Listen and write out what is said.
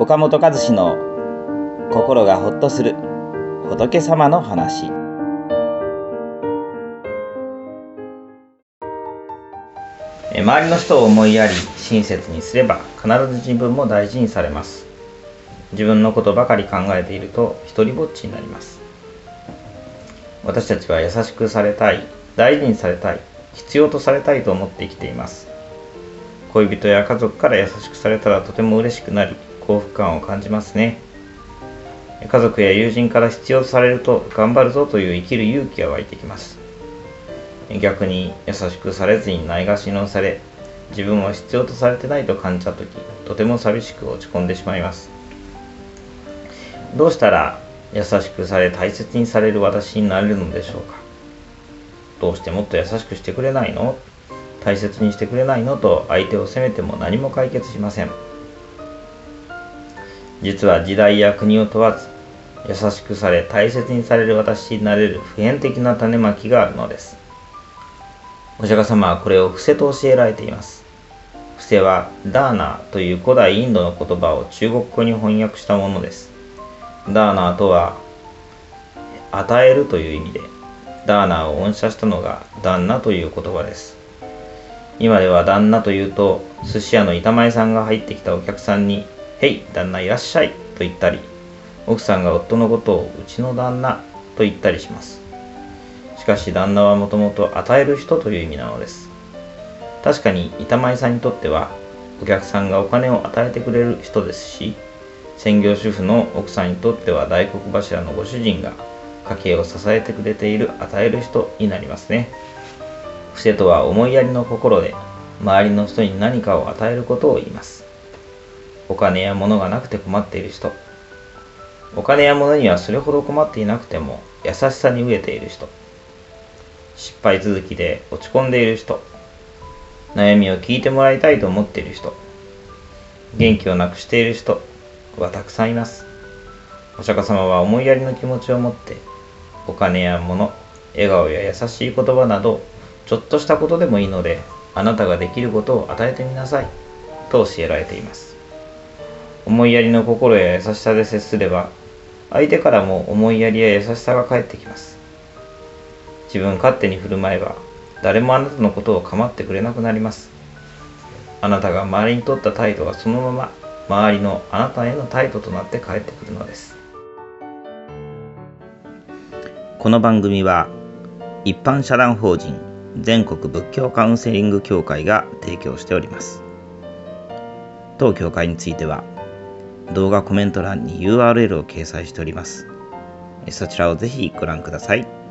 岡本和志の心がほっとする仏様の話。周りの人を思いやり親切にすれば必ず自分も大事にされます。自分のことばかり考えていると一りぼっちになります。私たちは優しくされたい大事にされたい必要とされたいと思って生きています。恋人や家族から優しくされたらとても嬉しくなり幸福感を感じますね。家族や友人から必要とされると頑張るぞという生きる勇気が湧いてきます。逆に優しくされずにないがしろされ自分は必要とされてないと感じた時とても寂しく落ち込んでしまいます。どうしたら優しくされ大切にされる私になれるのでしょうか？どうしてもっと優しくしてくれないの？大切にしてくれないの？と相手を責めても何も解決しません。実は時代や国を問わず優しくされ大切にされる私になれる普遍的な種まきがあるのです。お釈迦様はこれを伏せと教えられています。伏せはダーナーという古代インドの言葉を中国語に翻訳したものです。ダーナーとは与えるという意味でダーナーを恩赦したのが旦那という言葉です。今では旦那というと寿司屋の板前さんが入ってきたお客さんに「へい旦那いらっしゃい」と言ったり奥さんが夫のことをうちの旦那と言ったりします。しかし旦那はもともと与える人という意味なのです。確かに板前さんにとってはお客さんがお金を与えてくれる人ですし専業主婦の奥さんにとっては大黒柱のご主人が家計を支えてくれている与える人になりますね。伏せとは思いやりの心で周りの人に何かを与えることを言います。お金や物がなくて困っている人。お金や物にはそれほど困っていなくても優しさに飢えている人。失敗続きで落ち込んでいる人。悩みを聞いてもらいたいと思っている人。元気をなくしている人はたくさんいます。お釈迦様は思いやりの気持ちを持ってお金や物笑顔や優しい言葉などちょっとしたことでもいいのであなたができることを与えてみなさいと教えられています。思いやりの心や優しさで接すれば相手からも思いやりや優しさが返ってきます。自分勝手に振る舞えば誰もあなたのことを構ってくれなくなります。あなたが周りにとった態度はそのまま周りのあなたへの態度となって返ってくるのです。この番組は一般社団法人全国仏教カウンセリング協会が提供しております。当協会については動画コメント欄に URL を掲載しておりますそちらをぜひご覧ください。